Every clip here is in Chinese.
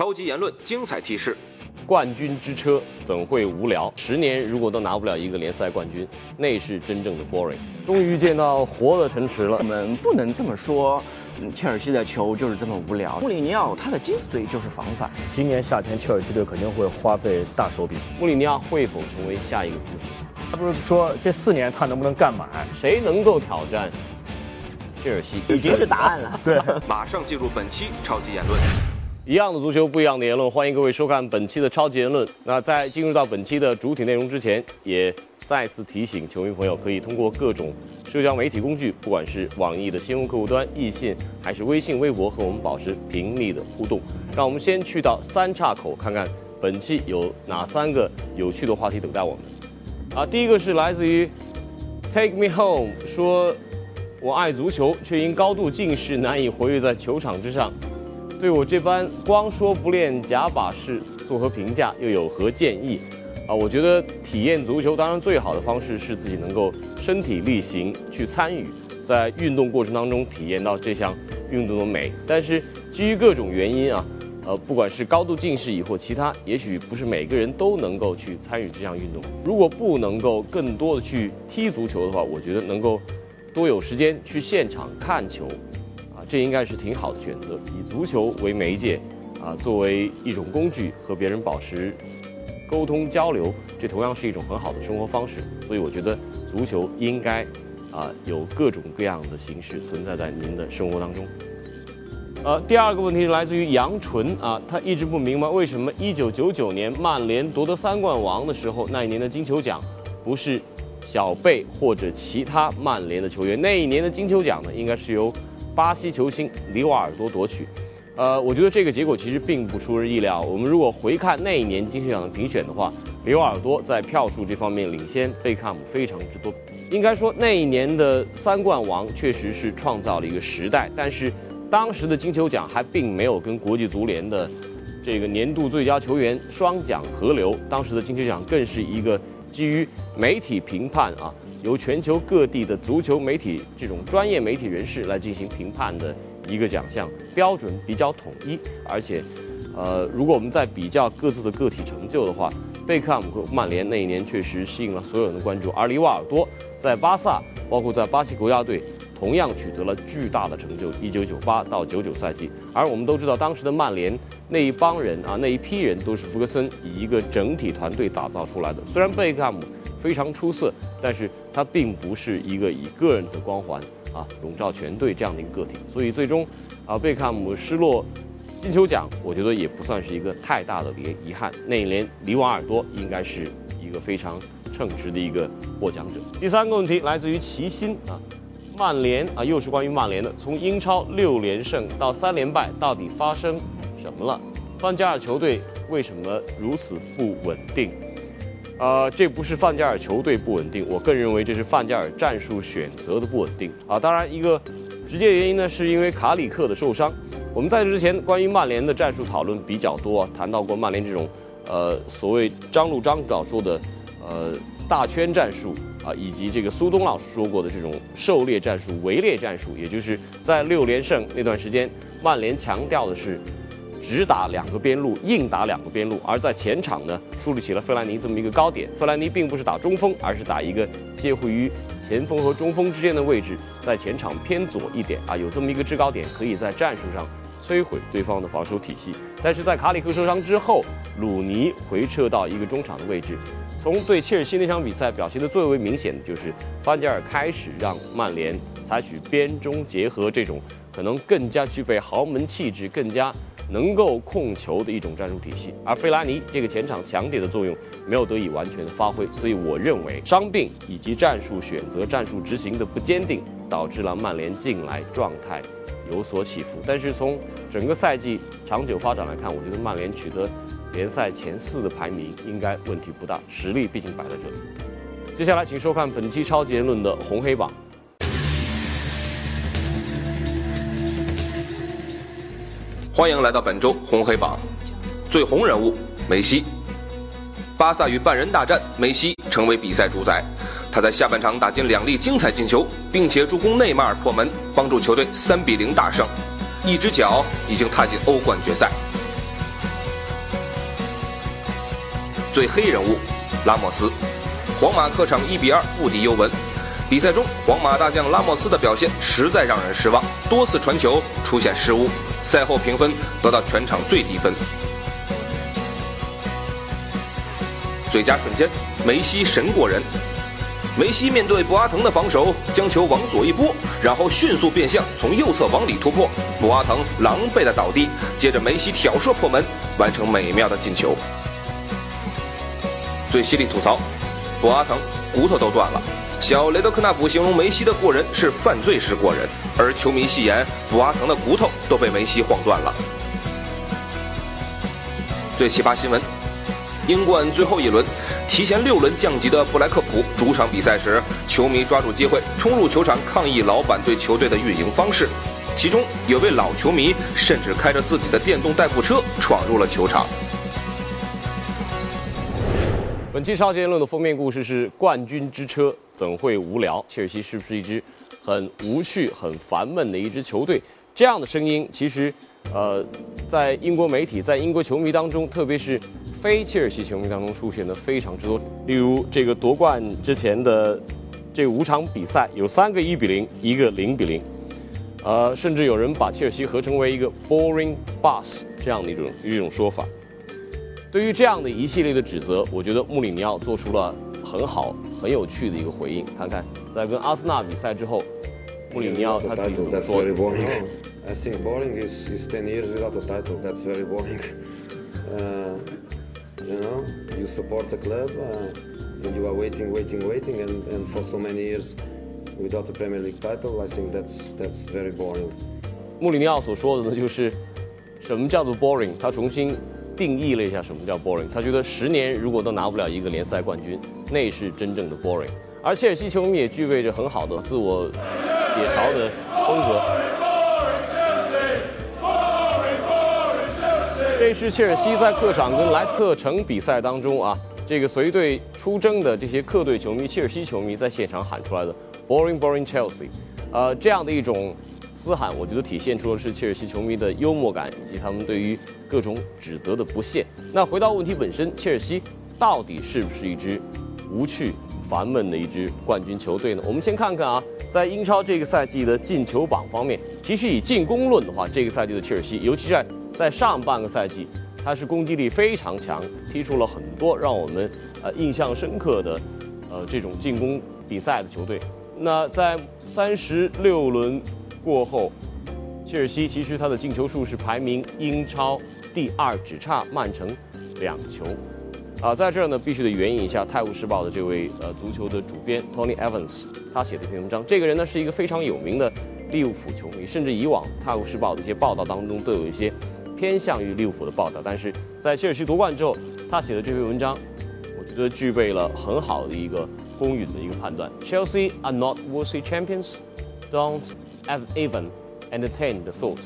超级言论，精彩提示。冠军之车怎会无聊？十年如果都拿不了一个联赛冠军，那是真正的 boring。终于见到活的城池了。我们不能这么说，切尔西的球就是这么无聊。穆里尼奥他的精髓就是防反。今年夏天切尔西队肯定会花费大手笔。穆里尼奥会否成为下一个福斯？他不是说这四年他能不能干满？谁能够挑战切尔西？已经是答案了。对，马上进入本期超级言论。一样的足球，不一样的言论，欢迎各位收看本期的超级言论。那在进入到本期的主体内容之前，也再次提醒球迷朋友，可以通过各种社交媒体工具，不管是网易的新闻客户端、易信，还是微信、微博，和我们保持频密的互动。让我们先去到三岔口，看看本期有哪三个有趣的话题等待我们。啊，第一个是来自于 Take Me Home，说我爱足球，却因高度近视难以活跃在球场之上。对我这般光说不练假把式作何评价？又有何建议？啊，我觉得体验足球当然最好的方式是自己能够身体力行去参与，在运动过程当中体验到这项运动的美。但是基于各种原因啊，呃，不管是高度近视以或其他，也许不是每个人都能够去参与这项运动。如果不能够更多的去踢足球的话，我觉得能够多有时间去现场看球。这应该是挺好的选择，以足球为媒介，啊，作为一种工具和别人保持沟通交流，这同样是一种很好的生活方式。所以我觉得足球应该啊有各种各样的形式存在在您的生活当中。呃，第二个问题是来自于杨纯啊，他一直不明白为什么1999年曼联夺得三冠王的时候，那一年的金球奖不是小贝或者其他曼联的球员，那一年的金球奖呢，应该是由。巴西球星里瓦尔多夺取，呃，我觉得这个结果其实并不出人意料。我们如果回看那一年金球奖的评选的话，里瓦尔多在票数这方面领先贝克汉姆非常之多。应该说那一年的三冠王确实是创造了一个时代，但是当时的金球奖还并没有跟国际足联的这个年度最佳球员双奖合流。当时的金球奖更是一个基于媒体评判啊。由全球各地的足球媒体这种专业媒体人士来进行评判的一个奖项，标准比较统一，而且，呃，如果我们在比较各自的个体成就的话，贝克汉姆和曼联那一年确实吸引了所有人的关注，而里瓦尔多在巴萨，包括在巴西国家队，同样取得了巨大的成就。一九九八到九九赛季，而我们都知道，当时的曼联那一帮人啊，那一批人都是福格森以一个整体团队打造出来的。虽然贝克汉姆。非常出色，但是他并不是一个以个人的光环啊笼罩全队这样的一个个体，所以最终啊贝克汉姆失落金球奖，我觉得也不算是一个太大的遗遗憾。那一年里瓦尔多应该是一个非常称职的一个获奖者。第三个问题来自于齐心啊，曼联啊又是关于曼联的，从英超六连胜到三连败，到底发生什么了？范加尔球队为什么如此不稳定？呃，这不是范加尔球队不稳定，我更认为这是范加尔战术选择的不稳定啊。当然，一个直接原因呢，是因为卡里克的受伤。我们在这之前关于曼联的战术讨论比较多，谈到过曼联这种呃所谓张路张导说的呃大圈战术啊，以及这个苏东老师说过的这种狩猎战术、围猎战术，也就是在六连胜那段时间，曼联强调的是。只打两个边路，硬打两个边路，而在前场呢，树立起了费兰尼这么一个高点。费兰尼并不是打中锋，而是打一个介乎于前锋和中锋之间的位置，在前场偏左一点啊，有这么一个制高点，可以在战术上摧毁对方的防守体系。但是在卡里克受伤之后，鲁尼回撤到一个中场的位置。从对切尔西那场比赛表现的最为明显的就是，范加尔开始让曼联采取边中结合这种可能更加具备豪门气质、更加。能够控球的一种战术体系，而费拉尼这个前场强点的作用没有得以完全的发挥，所以我认为伤病以及战术选择、战术执行的不坚定，导致了曼联近来状态有所起伏。但是从整个赛季长久发展来看，我觉得曼联取得联赛前四的排名应该问题不大，实力毕竟摆在这里。接下来请收看本期超级言论的红黑榜。欢迎来到本周红黑榜，最红人物梅西。巴萨与半人大战，梅西成为比赛主宰。他在下半场打进两粒精彩进球，并且助攻内马尔破门，帮助球队三比零大胜。一只脚已经踏进欧冠决赛。最黑人物拉莫斯。皇马客场1比2不敌尤文。比赛中，皇马大将拉莫斯的表现实在让人失望，多次传球出现失误。赛后评分得到全场最低分。最佳瞬间，梅西神过人。梅西面对博阿滕的防守，将球往左一拨，然后迅速变向，从右侧往里突破。博阿滕狼狈的倒地，接着梅西挑射破门，完成美妙的进球。最犀利吐槽，博阿滕骨头都断了。小雷德克纳普形容梅西的过人是犯罪式过人，而球迷戏言博阿滕的骨头都被梅西晃断了。最奇葩新闻。英冠最后一轮，提前六轮降级的布莱克普主场比赛时，球迷抓住机会冲入球场抗议老板对球队的运营方式，其中有位老球迷甚至开着自己的电动代步车闯入了球场。本期超级言论的封面故事是“冠军之车怎会无聊？切尔西是不是一支很无趣、很烦闷的一支球队？”这样的声音其实，呃，在英国媒体、在英国球迷当中，特别是非切尔西球迷当中出现的非常之多。例如，这个夺冠之前的这五场比赛，有三个一比零，一个零比零。呃，甚至有人把切尔西合成为一个 boring bus 这样的一种一种说法。对于这样的一系列的指责，我觉得穆里尼奥做出了很好、很有趣的一个回应。看看，在跟阿森纳比赛之后，穆里尼奥他自己怎么说的。I think boring is, is ten years without a title. That's very boring. Uh, you know, you support the club uh, and you are waiting, waiting, waiting, and, and for so many years without a Premier League title. I think that's that's very boring. 穆里尼奥所说的呢，就是什么叫做 boring？他重新定义了一下什么叫 boring。他觉得十年如果都拿不了一个联赛冠军，那是真正的 boring。而切尔西球迷也具备着很好的自我解嘲的风格。这是切尔西在客场跟莱斯特城比赛当中啊，这个随队出征的这些客队球迷、切尔西球迷在现场喊出来的 “boring boring Chelsea”，呃，这样的一种嘶喊，我觉得体现出的是切尔西球迷的幽默感以及他们对于各种指责的不屑。那回到问题本身，切尔西到底是不是一支无趣、烦闷的一支冠军球队呢？我们先看看啊，在英超这个赛季的进球榜方面，其实以进攻论的话，这个赛季的切尔西，尤其在在上半个赛季，他是攻击力非常强，踢出了很多让我们呃印象深刻的呃这种进攻比赛的球队。那在三十六轮过后，切尔西其实他的进球数是排名英超第二，只差曼城两球。啊，在这儿呢必须得援引一下《泰晤士报》的这位呃足球的主编 Tony Evans，他写的一篇文章。这个人呢是一个非常有名的利物浦球迷，甚至以往《泰晤士报》的一些报道当中都有一些。偏向于利物浦的报道，但是在切尔西夺冠之后，他写的这篇文章，我觉得具备了很好的一个公允的一个判断。Chelsea are not worthy champions. Don't Have even entertain the thought.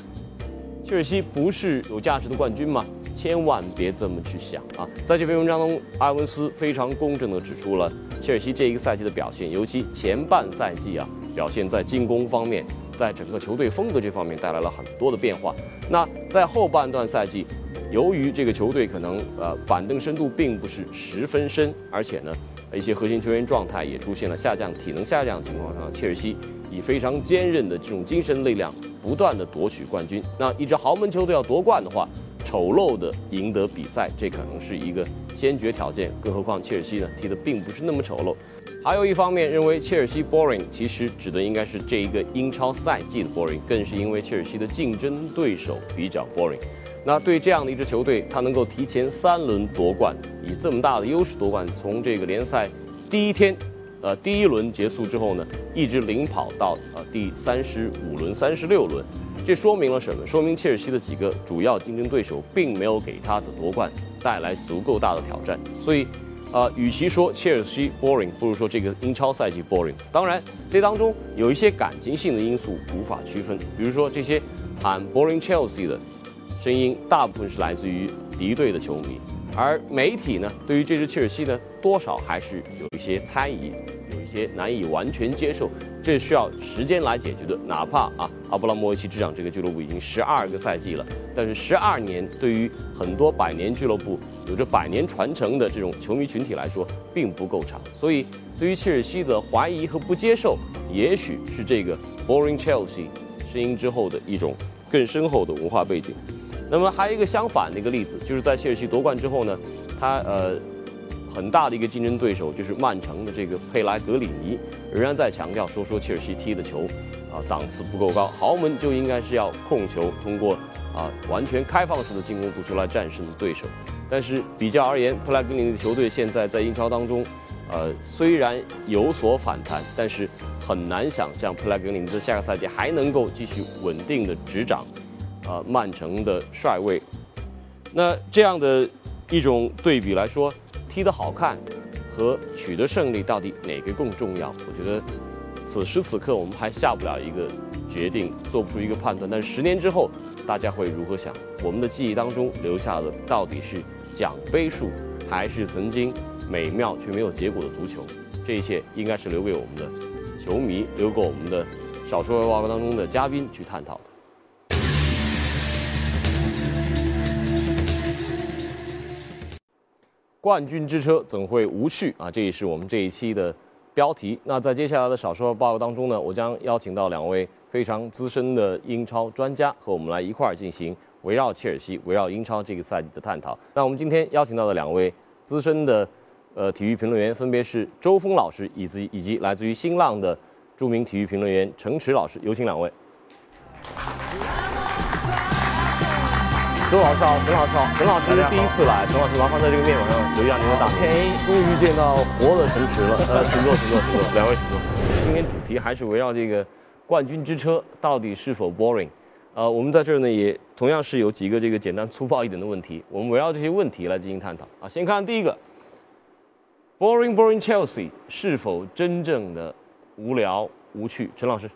切尔西不是有价值的冠军吗？千万别这么去想啊！在这篇文章中，埃文斯非常公正地指出了切尔西这一个赛季的表现，尤其前半赛季啊，表现在进攻方面。在整个球队风格这方面带来了很多的变化。那在后半段赛季，由于这个球队可能呃板凳深度并不是十分深，而且呢一些核心球员状态也出现了下降、体能下降的情况下，切尔西以非常坚韧的这种精神力量，不断的夺取冠军。那一支豪门球队要夺冠的话，丑陋的赢得比赛，这可能是一个先决条件。更何况切尔西呢踢的并不是那么丑陋。还有一方面认为切尔西 boring，其实指的应该是这一个英超赛季的 boring，更是因为切尔西的竞争对手比较 boring。那对这样的一支球队，他能够提前三轮夺冠，以这么大的优势夺冠，从这个联赛第一天，呃第一轮结束之后呢，一直领跑到呃第三十五轮、三十六轮，这说明了什么？说明切尔西的几个主要竞争对手并没有给他的夺冠带来足够大的挑战，所以。呃，与其说切尔西 boring，不如说这个英超赛季 boring。当然，这当中有一些感情性的因素无法区分，比如说这些喊 boring Chelsea 的声音，大部分是来自于敌对的球迷，而媒体呢，对于这支切尔西呢，多少还是有一些猜疑。有一些难以完全接受，这需要时间来解决的。哪怕啊，阿布拉莫维奇执掌这个俱乐部已经十二个赛季了，但是十二年对于很多百年俱乐部有着百年传承的这种球迷群体来说，并不够长。所以，对于切尔西的怀疑和不接受，也许是这个 Boring Chelsea 声音之后的一种更深厚的文化背景。那么还有一个相反的一个例子，就是在切尔西夺冠之后呢，他呃很大的一个竞争对手就是曼城的这个佩莱格里尼，仍然在强调说说切尔西踢的球啊档次不够高，豪门就应该是要控球，通过啊完全开放式的进攻足球来战胜对手。但是比较而言，佩莱格里尼的球队现在在英超当中，呃虽然有所反弹，但是很难想象佩莱格里尼在下个赛季还能够继续稳定的执掌。啊，曼城的帅位，那这样的一种对比来说，踢得好看和取得胜利到底哪个更重要？我觉得此时此刻我们还下不了一个决定，做不出一个判断。但是十年之后，大家会如何想？我们的记忆当中留下的到底是奖杯数，还是曾经美妙却没有结果的足球？这一切应该是留给我们的球迷，留给我们的少数报告当中的嘉宾去探讨的。冠军之车怎会无趣啊？这也是我们这一期的标题。那在接下来的少说报告当中呢，我将邀请到两位非常资深的英超专家和我们来一块儿进行围绕切尔西、围绕英超这个赛季的探讨。那我们今天邀请到的两位资深的呃体育评论员分别是周峰老师以及以及来自于新浪的著名体育评论员程驰老师，有请两位。周老师好，陈老师好，陈老师第一次来，陈老师麻烦在这个面板上留下您的大名。终于见到活的陈驰了，呃，请坐，请坐，请坐，两位请坐。今天主题还是围绕这个冠军之车到底是否 boring？呃，我们在这儿呢也同样是有几个这个简单粗暴一点的问题，我们围绕这些问题来进行探讨。啊，先看第一个，boring boring Chelsea 是否真正的无聊无趣？陈老师。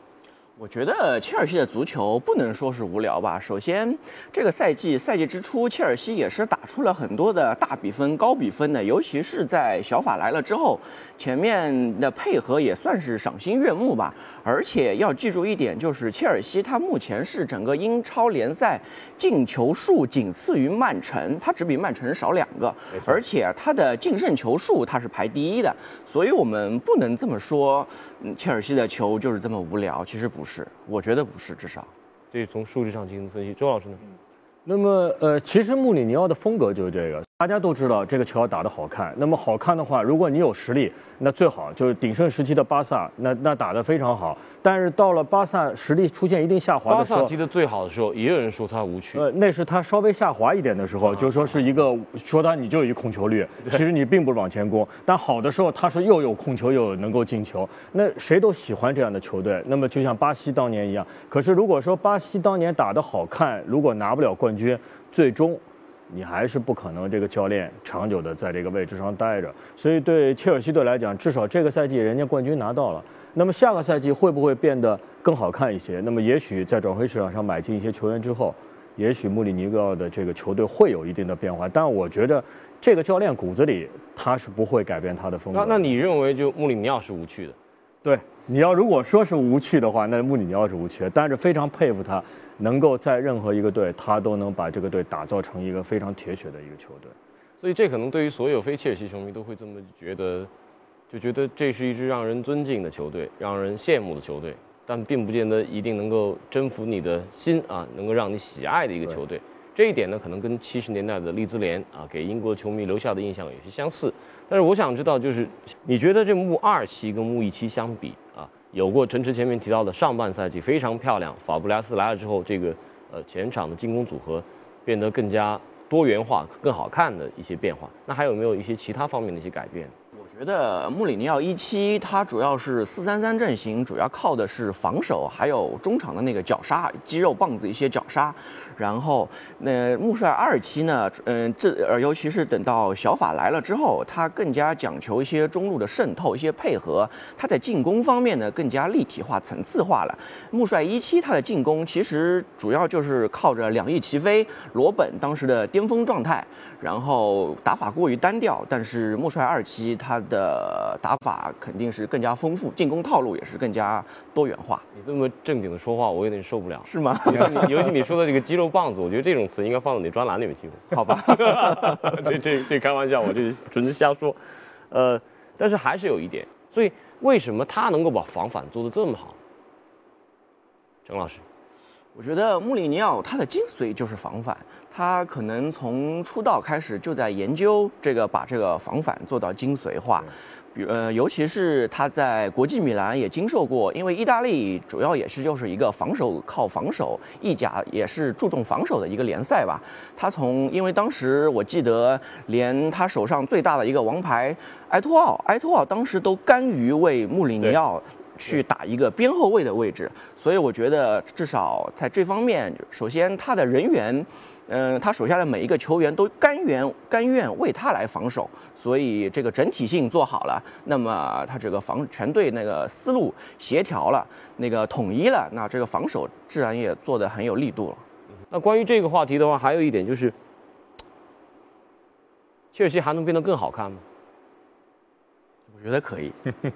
我觉得切尔西的足球不能说是无聊吧。首先，这个赛季赛季之初，切尔西也是打出了很多的大比分、高比分的，尤其是在小法来了之后，前面的配合也算是赏心悦目吧。而且要记住一点，就是切尔西他目前是整个英超联赛进球数仅次于曼城，他只比曼城少两个，而且他的净胜球数他是排第一的。所以我们不能这么说，切尔西的球就是这么无聊。其实不是，我觉得不是，至少，这从数据上进行分析。周老师呢？那么，呃，其实穆里尼奥的风格就是这个。大家都知道这个球要打得好看。那么好看的话，如果你有实力，那最好就是鼎盛时期的巴萨，那那打得非常好。但是到了巴萨实力出现一定下滑的时候，巴萨踢得最好的时候，也有人说他无趣。呃，那是他稍微下滑一点的时候，就说是一个说他你就有一控球率，其实你并不是往前攻。但好的时候，他是又有控球又能够进球。那谁都喜欢这样的球队。那么就像巴西当年一样。可是如果说巴西当年打得好看，如果拿不了冠军，最终。你还是不可能这个教练长久的在这个位置上待着，所以对切尔西队来讲，至少这个赛季人家冠军拿到了。那么下个赛季会不会变得更好看一些？那么也许在转会市场上买进一些球员之后，也许穆里尼奥的这个球队会有一定的变化。但我觉得这个教练骨子里他是不会改变他的风格。那那你认为就穆里尼奥是无趣的？对，你要如果说是无趣的话，那穆里尼奥是无趣，但是非常佩服他。能够在任何一个队，他都能把这个队打造成一个非常铁血的一个球队，所以这可能对于所有非切尔西球迷都会这么觉得，就觉得这是一支让人尊敬的球队，让人羡慕的球队，但并不见得一定能够征服你的心啊，能够让你喜爱的一个球队。这一点呢，可能跟七十年代的利兹联啊给英国球迷留下的印象有些相似。但是我想知道，就是你觉得这穆二期跟穆一期相比啊？有过陈驰前面提到的上半赛季非常漂亮，法布莱斯来了之后，这个呃前场的进攻组合变得更加多元化、更好看的一些变化。那还有没有一些其他方面的一些改变？我觉得穆里尼奥一期他主要是四三三阵型，主要靠的是防守，还有中场的那个绞杀、肌肉棒子一些绞杀。然后，那穆帅二期呢？嗯，这呃，尤其是等到小法来了之后，他更加讲求一些中路的渗透、一些配合。他在进攻方面呢，更加立体化、层次化了。穆帅一期他的进攻其实主要就是靠着两翼齐飞，罗本当时的巅峰状态，然后打法过于单调。但是穆帅二期他的打法肯定是更加丰富，进攻套路也是更加多元化，你这么正经的说话，我有点受不了。是吗？尤其你尤其你说的这个肌肉棒子，我觉得这种词应该放到你专栏里面去。好吧，这这这开玩笑，我这纯是瞎说。呃，但是还是有一点，所以为什么他能够把防反做得这么好？郑老师，我觉得穆里尼奥他的精髓就是防反，他可能从出道开始就在研究这个把这个防反做到精髓化。比呃，尤其是他在国际米兰也经受过，因为意大利主要也是就是一个防守靠防守，意甲也是注重防守的一个联赛吧。他从因为当时我记得，连他手上最大的一个王牌埃托奥，埃托奥当时都甘于为穆里尼奥。去打一个边后卫的位置，所以我觉得至少在这方面，首先他的人员，嗯，他手下的每一个球员都甘愿甘愿为他来防守，所以这个整体性做好了，那么他这个防全队那个思路协调了，那个统一了，那这个防守自然也做得很有力度了。那关于这个话题的话，还有一点就是，切尔西还能变得更好看吗？我觉得可以。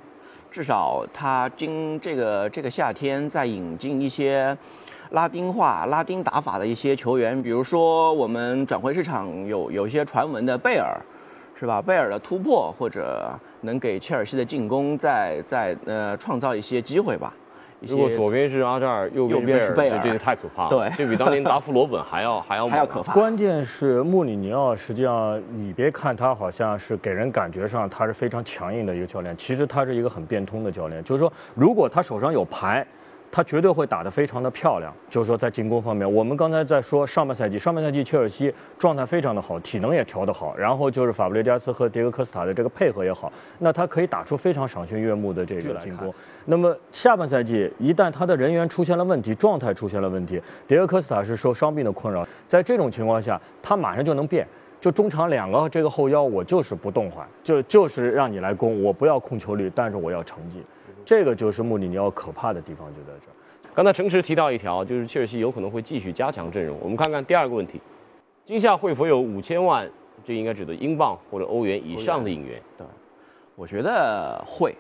至少他今这个这个夏天在引进一些拉丁化、拉丁打法的一些球员，比如说我们转会市场有有一些传闻的贝尔，是吧？贝尔的突破或者能给切尔西的进攻再再呃创造一些机会吧。如果左边是阿扎尔，右边是贝尔，这个太可怕了。对，这比当年达夫罗本还要 还要还要可怕。关键是穆里尼奥，实际上你别看他好像是给人感觉上他是非常强硬的一个教练，其实他是一个很变通的教练。就是说，如果他手上有牌。他绝对会打得非常的漂亮，就是说在进攻方面，我们刚才在说上半赛季，上半赛季切尔西状态非常的好，体能也调得好，然后就是法布雷加斯和迭戈科斯塔的这个配合也好，那他可以打出非常赏心悦目的这个进攻。那么下半赛季一旦他的人员出现了问题，状态出现了问题，迭戈科斯塔是受伤病的困扰，在这种情况下，他马上就能变，就中场两个这个后腰我就是不动换，就就是让你来攻，我不要控球率，但是我要成绩。这个就是穆里尼奥可怕的地方，就在这儿。刚才诚实提到一条，就是切尔西有可能会继续加强阵容。我们看看第二个问题：今夏会否有五千万？这应该指的英镑或者欧元以上的引援？对，我觉得会。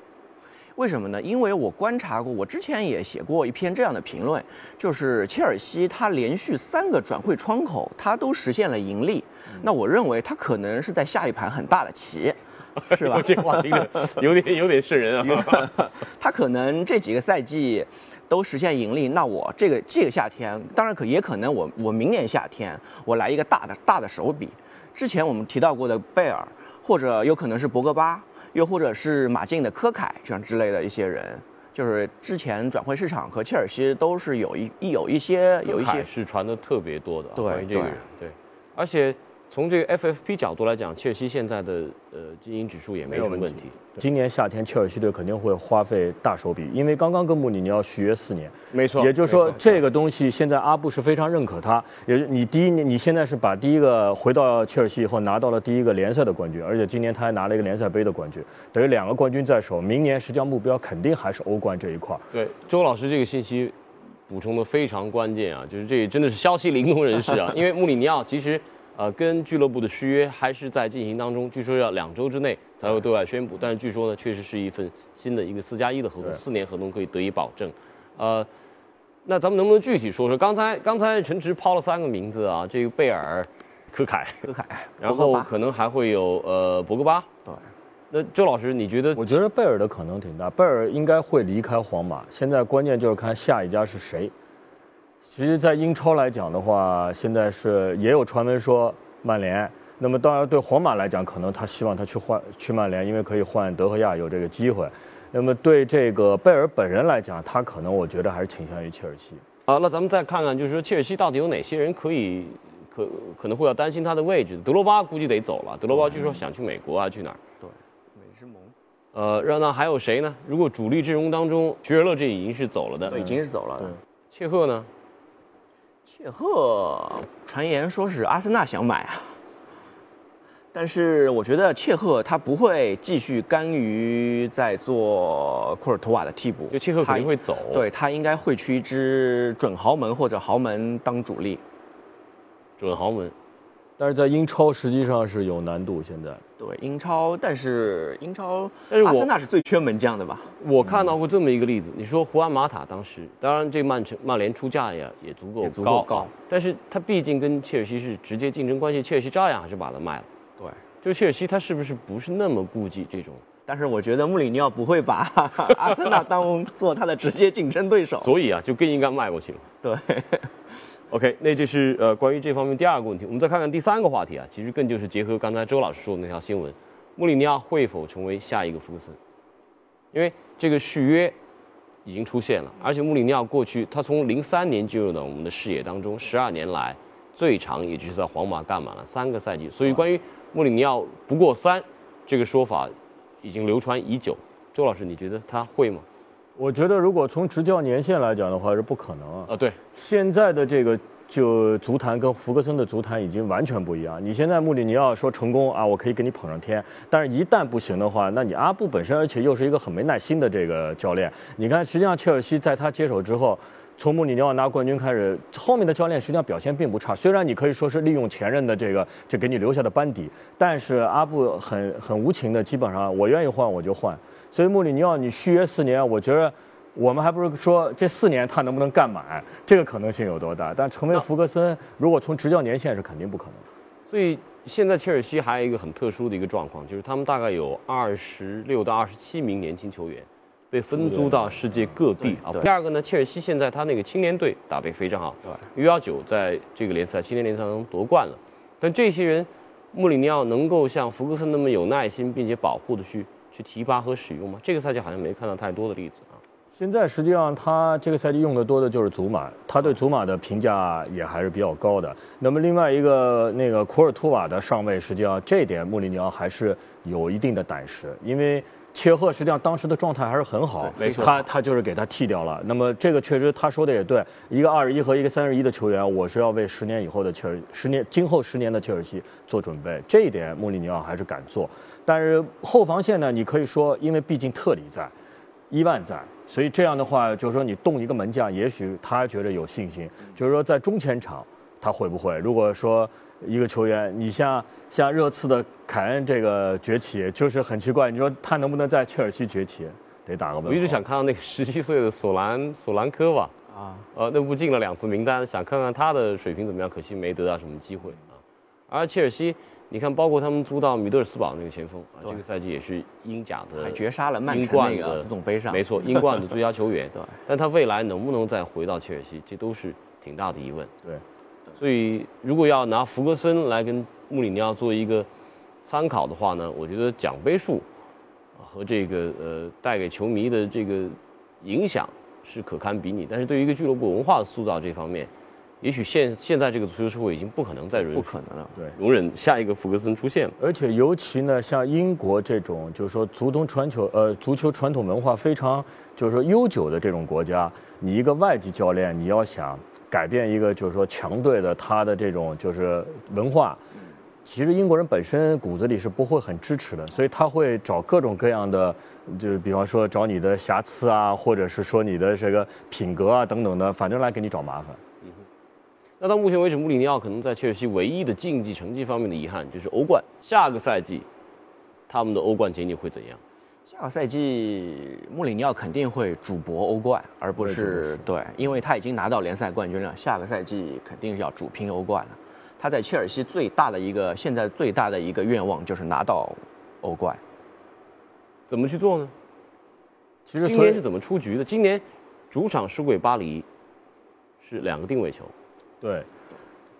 为什么呢？因为我观察过，我之前也写过一篇这样的评论，就是切尔西它连续三个转会窗口，它都实现了盈利。那我认为它可能是在下一盘很大的棋。是吧？这话听着有点有点瘆人啊。他可能这几个赛季都实现盈利，那我这个这个夏天，当然可也可能我我明年夏天我来一个大的大的手笔。之前我们提到过的贝尔，或者有可能是博格巴，又或者是马竞的科凯这样之类的一些人，就是之前转会市场和切尔西都是有一有一些有一些是传的特别多的。对这个人，对，而且。从这个 FFP 角度来讲，切尔西现在的呃经营指数也没什么问题。今年夏天切尔西队肯定会花费大手笔，因为刚刚跟穆里尼奥续约四年。没错。也就是说，这个东西现在阿布是非常认可他。也你第一年，你现在是把第一个回到切尔西以后拿到了第一个联赛的冠军，而且今年他还拿了一个联赛杯的冠军，等于两个冠军在手。明年实际上目标肯定还是欧冠这一块。对，周老师这个信息补充的非常关键啊，就是这真的是消息灵通人士啊，因为穆里尼奥其实。呃，跟俱乐部的续约还是在进行当中，据说要两周之内才会对外宣布。但是据说呢，确实是一份新的一个四加一的合同，四年合同可以得以保证。呃，那咱们能不能具体说说？刚才刚才陈池抛了三个名字啊，这个贝尔、科凯、科凯，然后可能还会有呃博格巴。对。那周老师，你觉得？我觉得贝尔的可能挺大，贝尔应该会离开皇马。现在关键就是看下一家是谁。其实，在英超来讲的话，现在是也有传闻说曼联。那么，当然对皇马来讲，可能他希望他去换去曼联，因为可以换德赫亚，有这个机会。那么，对这个贝尔本人来讲，他可能我觉得还是倾向于切尔西。啊，那咱们再看看，就是说切尔西到底有哪些人可以可可能会要担心他的位置？德罗巴估计得走了。德罗巴据说想去美国啊，去哪儿？对，美之盟。呃，让那还有谁呢？如果主力阵容当中，徐尔勒这已经是走了的，已经是走了。切赫呢？切赫传言说是阿森纳想买啊，但是我觉得切赫他不会继续甘于在做库尔图瓦的替补，就切赫肯定会走，对他应该会去一支准豪门或者豪门当主力。准豪门，但是在英超实际上是有难度。现在对英超，但是英超，但是阿森纳是最缺门将的吧？我看到过这么一个例子，你说胡安马塔当时，当然这曼城曼联出价也也足够也足够高啊但是他毕竟跟切尔西是直接竞争关系，切尔西照样还是把他卖了。对，就切尔西他是不是不是那么顾忌这种？但是我觉得穆里尼奥不会把 阿森纳当做他的直接竞争对手。所以啊，就更应该卖过去了。对，OK，那这是呃关于这方面第二个问题。我们再看看第三个话题啊，其实更就是结合刚才周老师说的那条新闻，穆里尼奥会否成为下一个福克森？因为这个续约已经出现了，而且穆里尼奥过去他从零三年进入到我们的视野当中，十二年来最长也就是在皇马干满了三个赛季，所以关于穆里尼奥不过三这个说法已经流传已久。周老师，你觉得他会吗？我觉得，如果从执教年限来讲的话，是不可能啊。啊，对，现在的这个就足坛跟福格森的足坛已经完全不一样。你现在穆里尼奥说成功啊，我可以给你捧上天，但是一旦不行的话，那你阿布本身而且又是一个很没耐心的这个教练。你看，实际上切尔西在他接手之后。从穆里尼奥拿冠军开始，后面的教练实际上表现并不差。虽然你可以说是利用前任的这个就给你留下的班底，但是阿布很很无情的，基本上我愿意换我就换。所以穆里尼奥你续约四年，我觉得我们还不是说这四年他能不能干满，这个可能性有多大？但成为福格森，如果从执教年限是肯定不可能。所以现在切尔西还有一个很特殊的一个状况，就是他们大概有二十六到二十七名年轻球员被分租到世界各地啊。第二个呢，切尔西现在他那个青年队打得非常好，U 幺九在这个联赛青年联赛当中夺冠了。但这些人，穆里尼奥能够像福格森那么有耐心并且保护的去去提拔和使用吗？这个赛季好像没看到太多的例子啊。现在实际上他这个赛季用的多的就是祖马，他对祖马的评价也还是比较高的。那么另外一个那个库尔图瓦的上位，实际上这一点穆里尼奥还是有一定的胆识，因为切赫实际上当时的状态还是很好，没错他他就是给他剃掉了。那么这个确实他说的也对，一个二十一和一个三十一的球员，我是要为十年以后的切尔十年今后十年的切尔西做准备，这一点穆里尼奥还是敢做。但是后防线呢，你可以说，因为毕竟特里在。伊万在，所以这样的话，就是说你动一个门将，也许他觉得有信心。就是说在中前场，他会不会？如果说一个球员，你像像热刺的凯恩这个崛起，就是很奇怪。你说他能不能在切尔西崛起？得打个问号。我一直想看到那个十七岁的索兰索兰科吧，啊，呃，那不进了两次名单，想看看他的水平怎么样，可惜没得到什么机会啊。而切尔西，你看，包括他们租到米德尔斯堡那个前锋啊，这个赛季也是英甲的还绝杀了曼英城那个冠的足总杯上。没错，英冠的最佳球员。对，但他未来能不能再回到切尔西，这都是挺大的疑问。对，所以如果要拿福格森来跟穆里尼奥做一个参考的话呢，我觉得奖杯数啊和这个呃带给球迷的这个影响是可堪比拟，但是对于一个俱乐部文化的塑造这方面，也许现现在这个足球社会已经不可能再容不可能了。对。容忍下一个福格森出现了。而且尤其呢，像英国这种就是说足统传球呃足球传统文化非常就是说悠久的这种国家，你一个外籍教练，你要想改变一个就是说强队的他的这种就是文化，其实英国人本身骨子里是不会很支持的，所以他会找各种各样的，就是比方说找你的瑕疵啊，或者是说你的这个品格啊等等的，反正来给你找麻烦。那到目前为止，穆里尼奥可能在切尔西唯一的竞技成绩方面的遗憾就是欧冠。下个赛季，他们的欧冠经历会怎样？下个赛季穆里尼奥肯定会主博欧冠，而不是对，因为他已经拿到联赛冠军了，下个赛季肯定是要主拼欧冠了。他在切尔西最大的一个现在最大的一个愿望就是拿到欧冠。怎么去做呢？其实今年是怎么出局的？今年主场输给巴黎，是两个定位球。对，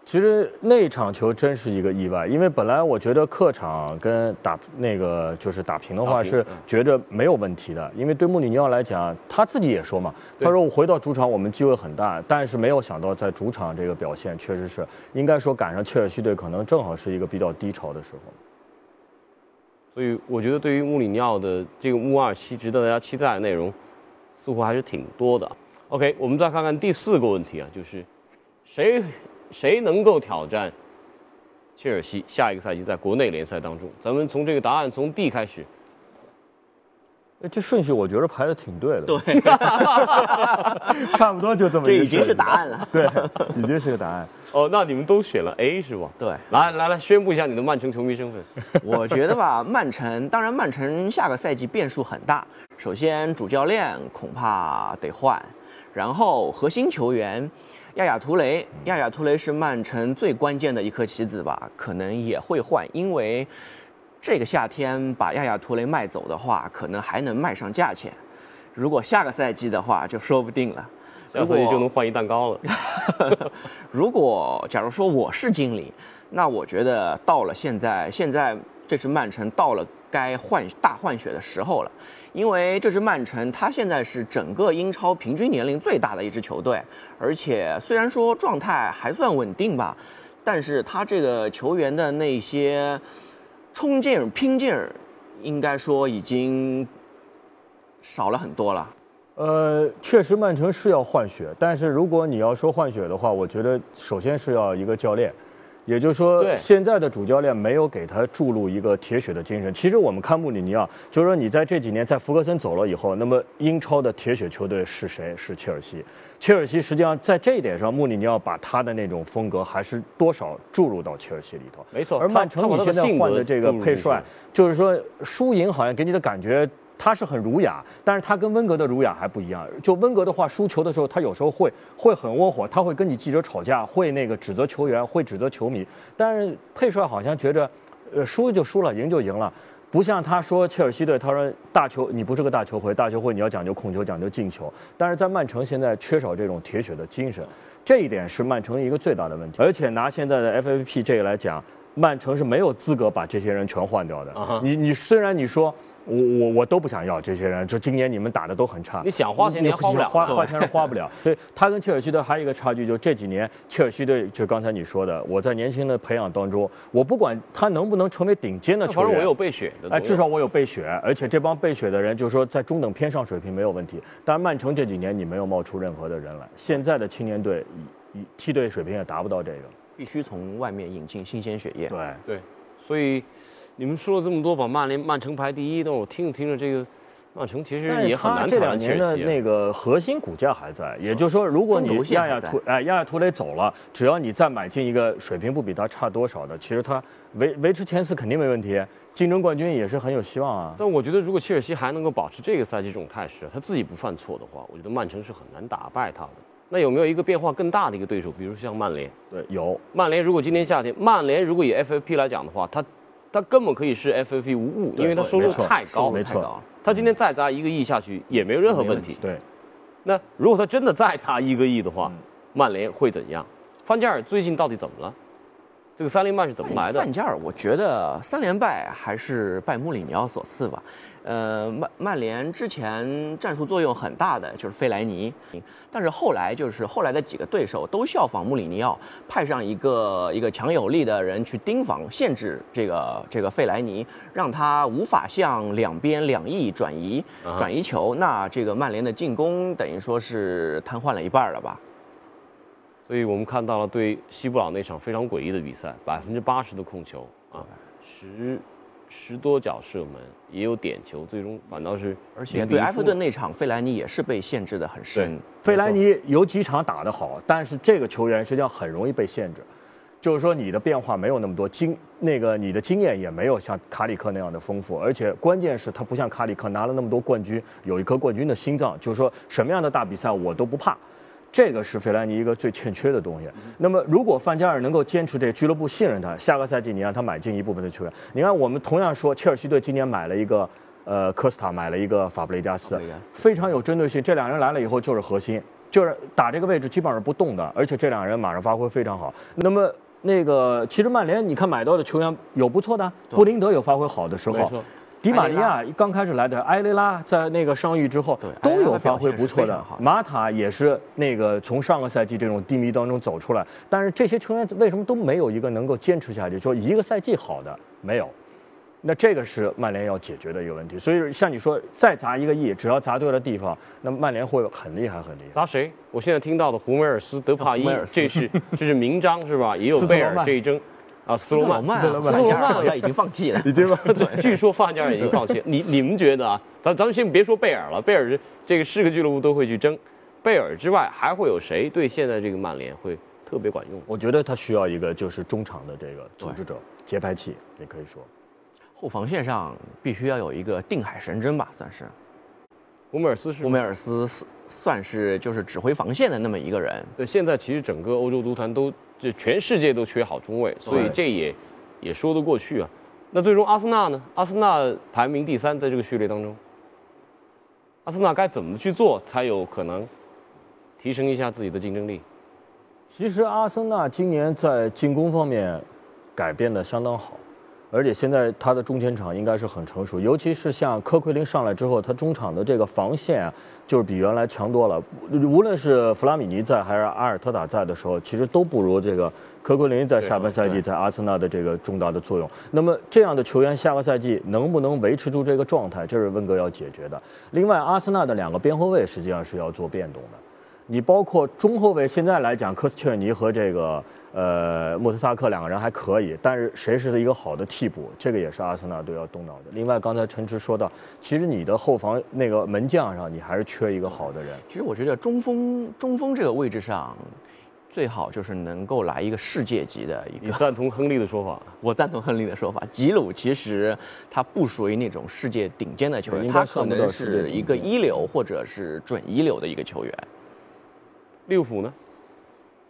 其实那场球真是一个意外，因为本来我觉得客场跟打那个就是打平的话是觉着没有问题的，因为对穆里尼奥来讲，他自己也说嘛，他说我回到主场我们机会很大，但是没有想到在主场这个表现确实是应该说赶上切尔西队可能正好是一个比较低潮的时候。所以我觉得对于穆里尼奥的这个穆二西，值得大家期待的内容，似乎还是挺多的。OK，我们再看看第四个问题啊，就是谁谁能够挑战切尔西下一个赛季在国内联赛当中？咱们从这个答案从 D 开始。哎这顺序我觉得排的挺对的，对，差不多就这么一个这已经是答案了。对，已经是个答案。哦，那你们都选了 A 是吧？对，来来来，宣布一下你的曼城球迷身份。我觉得吧，曼城当然曼城下个赛季变数很大。首先，主教练恐怕得换，然后核心球员亚亚图雷，亚亚图雷是曼城最关键的一颗棋子吧，可能也会换，因为这个夏天把亚亚图雷卖走的话，可能还能卖上价钱。如果下个赛季的话，就说不定了。下赛季就能换一蛋糕了。如果假如说我是经理，那我觉得到了现在，现在这是曼城到了该换大换血的时候了，因为这支曼城它现在是整个英超平均年龄最大的一支球队，而且虽然说状态还算稳定吧，但是他这个球员的那些冲劲儿、拼劲儿，应该说已经少了很多了。呃，确实曼城是要换血，但是如果你要说换血的话，我觉得首先是要一个教练，也就是说现在的主教练没有给他注入一个铁血的精神。其实我们看穆里尼奥，就是说你在这几年在福格森走了以后，那么英超的铁血球队是谁？是切尔西。切尔西实际上在这一点上，穆里尼奥把他的那种风格还是多少注入到切尔西里头。没错而曼城你现在换的这个配帅，就是说输赢好像给你的感觉。他是很儒雅，但是他跟温格的儒雅还不一样。就温格的话，输球的时候，他有时候会会很窝火，他会跟你记者吵架，会那个指责球员，会指责球迷。但是佩帅好像觉着，呃，输就输了，赢就赢了，不像他说切尔西队，他说大球你不是个大球会，大球会你要讲究控球，讲究进球。但是在曼城现在缺少这种铁血的精神，这一点是曼城一个最大的问题。而且拿现在的 FFP 这个来讲，曼城是没有资格把这些人全换掉的。你你虽然你说。我我我都不想要这些人，就今年你们打的都很差。你想花钱你花不了花花钱是花不了。对他跟切尔西队还有一个差距，就这几年切尔西队就刚才你说的，我在年轻的培养当中，我不管他能不能成为顶尖的球员，反正我有备选的，哎，至少我有备选，而且这帮备选的人，就是说在中等偏上水平没有问题。但是曼城这几年你没有冒出任何的人来，现在的青年队梯队水平也达不到这个。必须从外面引进新鲜血液。对，对，所以你们说了这么多，把曼联曼城排第一，但我听着听着这个曼城其实也很难这两年的。那个核心骨架还在，也就是说，如果你亚亚图哎亚亚图雷走了，只要你再买进一个水平不比他差多少的，其实他维维持前四肯定没问题，竞争冠军也是很有希望啊。但我觉得，如果切尔西还能够保持这个赛季这种态势，他自己不犯错的话，我觉得曼城是很难打败他的。那有没有一个变化更大的一个对手，比如像曼联？对，有曼联如果今年夏天，曼联如果以 FFP 来讲的话，他他根本可以是 FFP 无误，因为他收入太高了，没错太高了。他今天再砸一个亿下去也没有任何问题。对，那如果他真的再砸一个亿的话，嗯曼联会怎样？范加尔最近到底怎么了？这个三连败是怎么来的？范加尔，我觉得三连败还是拜穆里尼奥所赐吧。呃，曼曼联之前战术作用很大的就是费莱尼，但是后来就是后来的几个对手都效仿穆里尼奥，派上一个一个强有力的人去盯防，限制这个这个费莱尼，让他无法向两边两翼转移啊转移球。那这个曼联的进攻等于说是瘫痪了一半了吧？所以我们看到了对西布朗那场非常诡异的比赛，百分之八十的控球啊，十十多脚射门，也有点球，最终反倒是而且对0比1埃弗顿那场，费莱尼也是被限制的很深。费莱尼有几场打得好，但是这个球员实际上很容易被限制，就是说你的变化没有那么多经，那个你的经验也没有像卡里克那样的丰富，而且关键是他不像卡里克拿了那么多冠军，有一颗冠军的心脏，就是说什么样的大比赛我都不怕。这个是费莱尼一个最欠缺的东西。那么，如果范加尔能够坚持这个俱乐部信任他，下个赛季你让他买进一部分的球员，你看我们同样说，切尔西队今年买了一个呃科斯塔，买了一个法布雷加斯非常有针对性。这两人来了以后就是核心，就是打这个位置基本上是不动的，而且这两人马上发挥非常好。那么那个其实曼联你看买到的球员有不错的，布林德有发挥好的时候。迪马利亚刚开始来的，埃雷拉在那个伤愈之后都有发挥不错的马塔也是那个从上个赛季这种低迷当中走出来，但是这些球员为什么都没有一个能够坚持下去，说一个赛季好的没有？那这个是曼联要解决的一个问题。所以像你说，再砸一个亿，只要砸对了地方，那曼联会很厉害很厉害。砸谁？我现在听到的胡梅尔斯、德帕伊尔，这是这是名章是吧？也有贝尔这一争。啊，斯洛曼，斯洛范加尔好像已经放弃了。已经 对，据说范加尔已经放弃了。你你们觉得啊？咱咱们先别说贝尔了，贝尔这个是个俱乐部都会去争。贝尔之外，还会有谁对现在这个曼联会特别管用？我觉得他需要一个就是中场的这个组织者、节拍器，也可以说。后防线上必须要有一个定海神针吧，算是。胡梅尔斯是乌梅尔斯算是就是指挥防线的那么一个人。对，现在其实整个欧洲足坛都就全世界都缺好中卫，所以这也也说得过去啊。那最终阿森纳呢？阿森纳排名第三，在这个序列当中，阿森纳该怎么去做才有可能提升一下自己的竞争力？其实阿森纳今年在进攻方面改变的相当好。而且现在他的中前场应该是很成熟，尤其是像科奎林上来之后，他中场的这个防线啊，就是比原来强多了。无论是弗拉米尼在还是阿尔特塔在的时候，其实都不如这个科奎林在下半赛季在阿森纳的这个重大的作用。那么这样的球员下个赛季能不能维持住这个状态，这是温格要解决的。另外，阿森纳的两个边后卫实际上是要做变动的，你包括中后卫，现在来讲，科斯切尔尼和这个。呃，穆特萨克两个人还可以，但是谁是一个好的替补，这个也是阿森纳队要动脑的。另外，刚才陈驰说到，其实你的后防那个门将上，你还是缺一个好的人。其实我觉得中锋中锋这个位置上，最好就是能够来一个世界级的一个。你赞同亨利的说法？我赞同亨利的说法。吉鲁其实他不属于那种世界顶尖的球员，他可能是一个一流或者是准一流的一个球员。利物浦呢？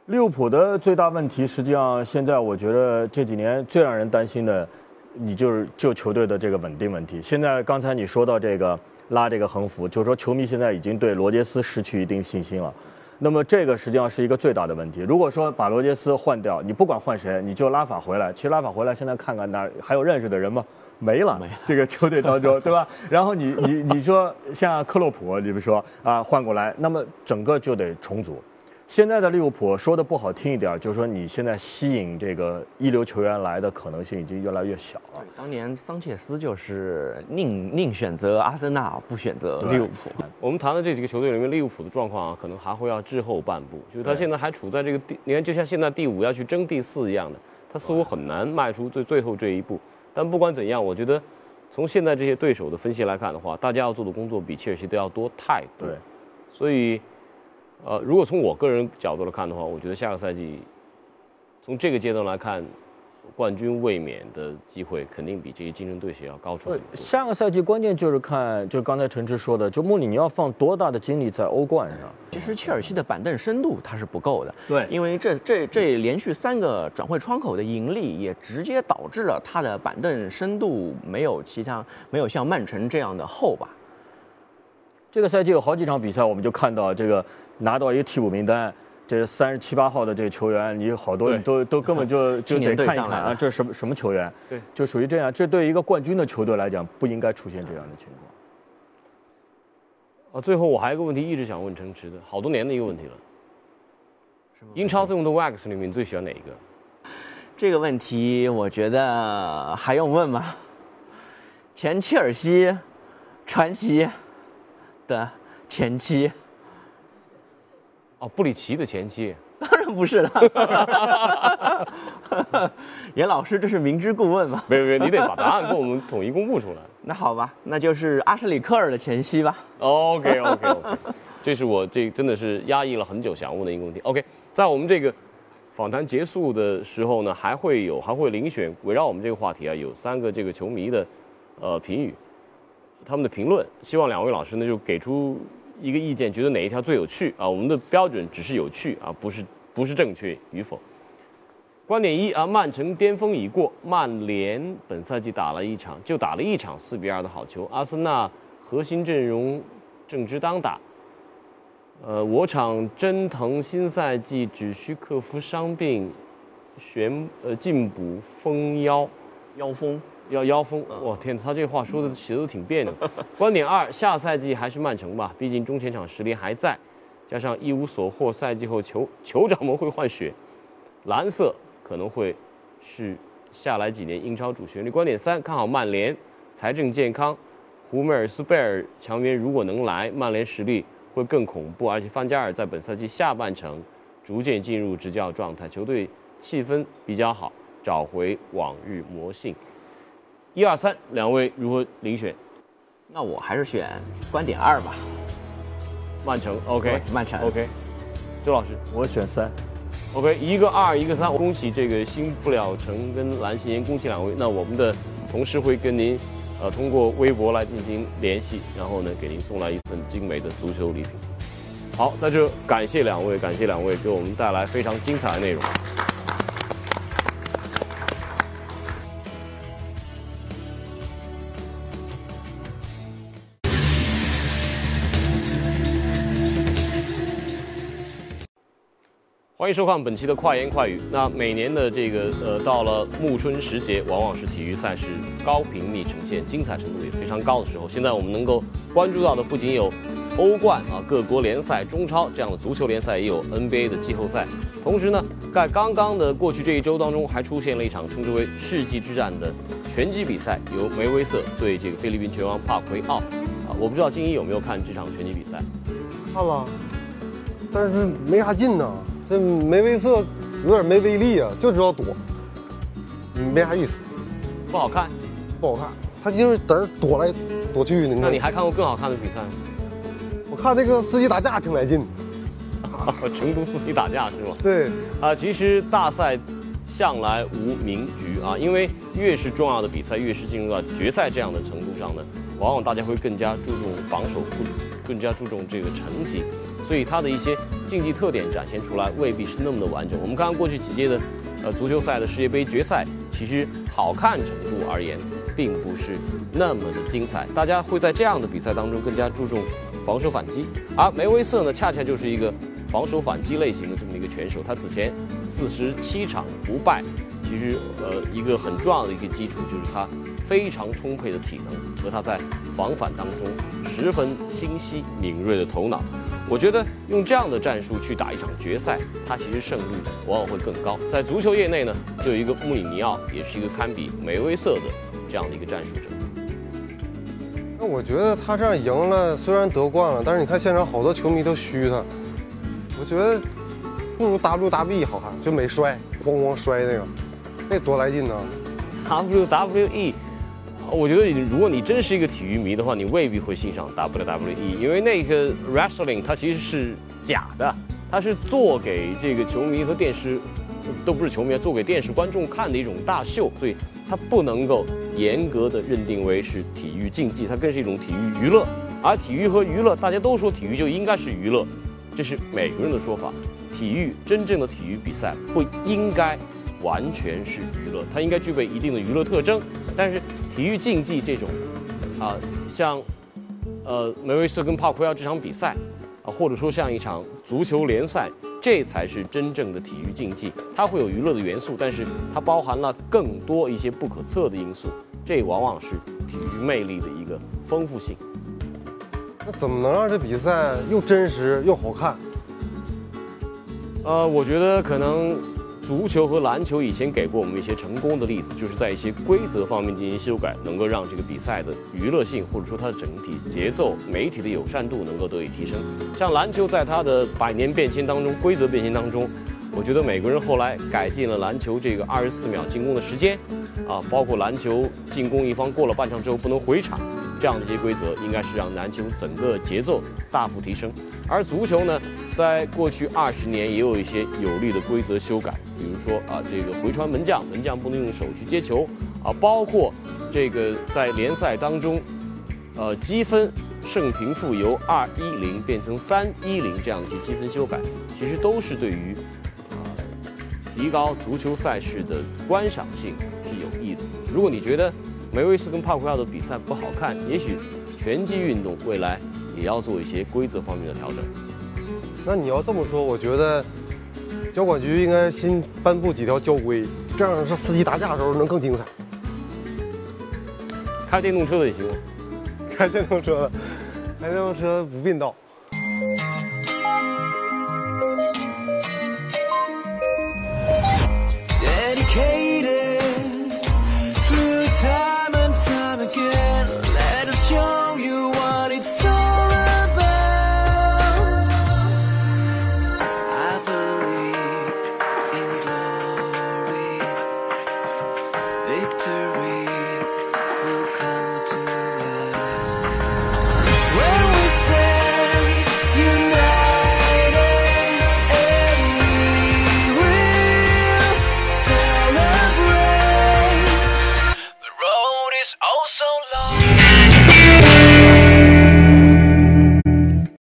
利物浦的最大问题，实际上现在我觉得这几年最让人担心的，你就是就球队的这个稳定问题。现在刚才你说到这个拉这个横幅，就是说球迷现在已经对罗杰斯失去一定信心了。那么这个实际上是一个最大的问题。如果说把罗杰斯换掉，你不管换谁，你就拉法回来。其实拉法回来，现在看看哪还有认识的人吗？没了，这个球队当中，对吧？然后你你你说像克洛普，你比如说啊换过来，那么整个就得重组。现在的利物浦说的不好听一点，就是说你现在吸引这个一流球员来的可能性已经越来越小了。当年桑切斯就是宁宁选择阿森纳，不选择利物浦。我们谈的这几个球队里面，利物浦的状况啊，可能还会要滞后半步，就是他现在还处在这个第，你看就像现在第五要去争第四一样的，他似乎很难迈出最最后这一步。但不管怎样，我觉得从现在这些对手的分析来看的话，大家要做的工作比切尔西都要多太多。对，所以。呃，如果从我个人角度来看的话，我觉得下个赛季，从这个阶段来看，冠军卫冕的机会肯定比这些竞争对手要高出很多。下个赛季关键就是看，就刚才陈志说的，就穆里尼奥放多大的精力在欧冠上。其实切尔西的板凳深度它是不够的，对，因为这这这连续三个转会窗口的盈利，也直接导致了他的板凳深度没有其他没有像曼城这样的厚吧。这个赛季有好几场比赛，我们就看到这个。拿到一个替补名单，这三十七八号的这个球员，你好多你都都根本就就得看一看啊，这什么什么球员？对，就属于这样。这对一个冠军的球队来讲，不应该出现这样的情况。啊，最后我还有一个问题一直想问陈池的，好多年的一个问题了。英超用的 wax 里面，你最喜欢哪一个？这个问题我觉得还用问吗？前切尔西传奇的前妻。哦，布里奇的前妻，当然不是了。严老师，这是明知故问吗？没有没有，你得把答案给我们统一公布出来。那好吧，那就是阿什里科尔的前妻吧。OK OK OK，这是我这真的是压抑了很久想问的一个问题。OK，在我们这个访谈结束的时候呢，还会有还会遴选围绕我们这个话题啊，有三个这个球迷的呃评语，他们的评论，希望两位老师呢就给出。一个意见，觉得哪一条最有趣啊？我们的标准只是有趣啊，不是不是正确与否。观点一啊，曼城巅峰已过，曼联本赛季打了一场就打了一场四比二的好球，阿森纳核心阵容正值当打。呃，我场真疼，新赛季只需克服伤病，旋呃进补封腰腰封。要腰封，我天，他这话说的写的都挺别扭。观点二，下赛季还是曼城吧，毕竟中前场实力还在，加上一无所获，赛季后酋酋长们会换血，蓝色可能会是下来几年英超主旋律。观点三，看好曼联，财政健康，胡梅尔斯贝尔强援如果能来，曼联实力会更恐怖，而且范加尔在本赛季下半程逐渐进入执教状态，球队气氛比较好。找回往日魔性。一二三，两位如何遴选？那我还是选观点二吧。曼城，OK，曼城，OK。周老师，我选三。OK，一个二，一个三，恭喜这个新不了城跟蓝心妍，恭喜两位。那我们的同事会跟您，呃，通过微博来进行联系，然后呢，给您送来一份精美的足球礼品。好，在这感谢两位，感谢两位给我们带来非常精彩的内容。欢迎收看本期的快言快语。那每年的这个呃，到了暮春时节，往往是体育赛事高频率呈现、精彩程度也非常高的时候。现在我们能够关注到的不仅有欧冠啊、各国联赛、中超这样的足球联赛，也有 NBA 的季后赛。同时呢，在刚刚的过去这一周当中，还出现了一场称之为世纪之战的拳击比赛，由梅威瑟对这个菲律宾拳王帕奎奥。啊，我不知道静一有没有看这场拳击比赛？看了，但是没啥劲呢。这梅威瑟有点没威力啊，就知道躲，没啥意思，不好看。不好看。他就是在这躲来躲去的。那你还看过更好看的比赛吗？我看那个司机打架挺来劲。成都司机打架是吗？对，啊，其实大赛向来无名局啊，因为越是重要的比赛，越是进入到决赛这样的程度上呢，往往大家会更加注重防守，更加注重这个成绩，所以它的一些竞技特点展现出来未必是那么的完整。我们看看过去几届的呃足球赛的世界杯决赛，其实好看程度而言，并不是那么的精彩，大家会在这样的比赛当中更加注重防守反击，而梅威瑟呢，恰恰就是一个。防守反击类型的这么一个拳手，他此前四十七场不败，其实呃一个很重要的一个基础就是他非常充沛的体能和他在防反当中十分清晰敏锐的头脑。我觉得用这样的战术去打一场决赛，他其实胜率往往会更高。在足球业内呢，就有一个穆里尼奥，也是一个堪比梅威瑟的这样的一个战术者。那我觉得他这样赢了，虽然得冠了，但是你看现场好多球迷都嘘他。我觉得不如 WWE 好看，就没摔，咣咣摔那个，那多来劲呢。WWE，我觉得你如果你真是一个体育迷的话，你未必会欣赏 WWE，因为那个 wrestling 它其实是假的，它是做给这个球迷和电视都不是球迷，做给电视观众看的一种大秀，所以它不能够严格的认定为是体育竞技，它更是一种体育娱乐。而体育和娱乐，大家都说体育就应该是娱乐。这是美国人的说法，体育真正的体育比赛不应该完全是娱乐，它应该具备一定的娱乐特征。但是体育竞技这种，啊，像，呃，梅威瑟跟帕奎奥这场比赛，啊，或者说像一场足球联赛，这才是真正的体育竞技。它会有娱乐的元素，但是它包含了更多一些不可测的因素，这往往是体育魅力的一个丰富性。那怎么能让这比赛又真实又好看？呃，我觉得可能足球和篮球以前给过我们一些成功的例子，就是在一些规则方面进行修改，能够让这个比赛的娱乐性或者说它的整体节奏、媒体的友善度能够得以提升。像篮球在它的百年变迁当中、规则变迁当中，我觉得美国人后来改进了篮球这个二十四秒进攻的时间，啊，包括篮球进攻一方过了半场之后不能回场。这样的一些规则应该是让篮球整个节奏大幅提升，而足球呢，在过去二十年也有一些有力的规则修改，比如说啊，这个回传门将，门将不能用手去接球啊，包括这个在联赛当中，呃，积分胜平负由二一零变成三一零这样一些积分修改，其实都是对于啊提高足球赛事的观赏性是有益的。如果你觉得，梅威斯跟帕奎奥的比赛不好看，也许拳击运动未来也要做一些规则方面的调整。那你要这么说，我觉得交管局应该新颁布几条交规，这样是司机打架的时候能更精彩。开电动车的也行？开电动车，开电动车不并道。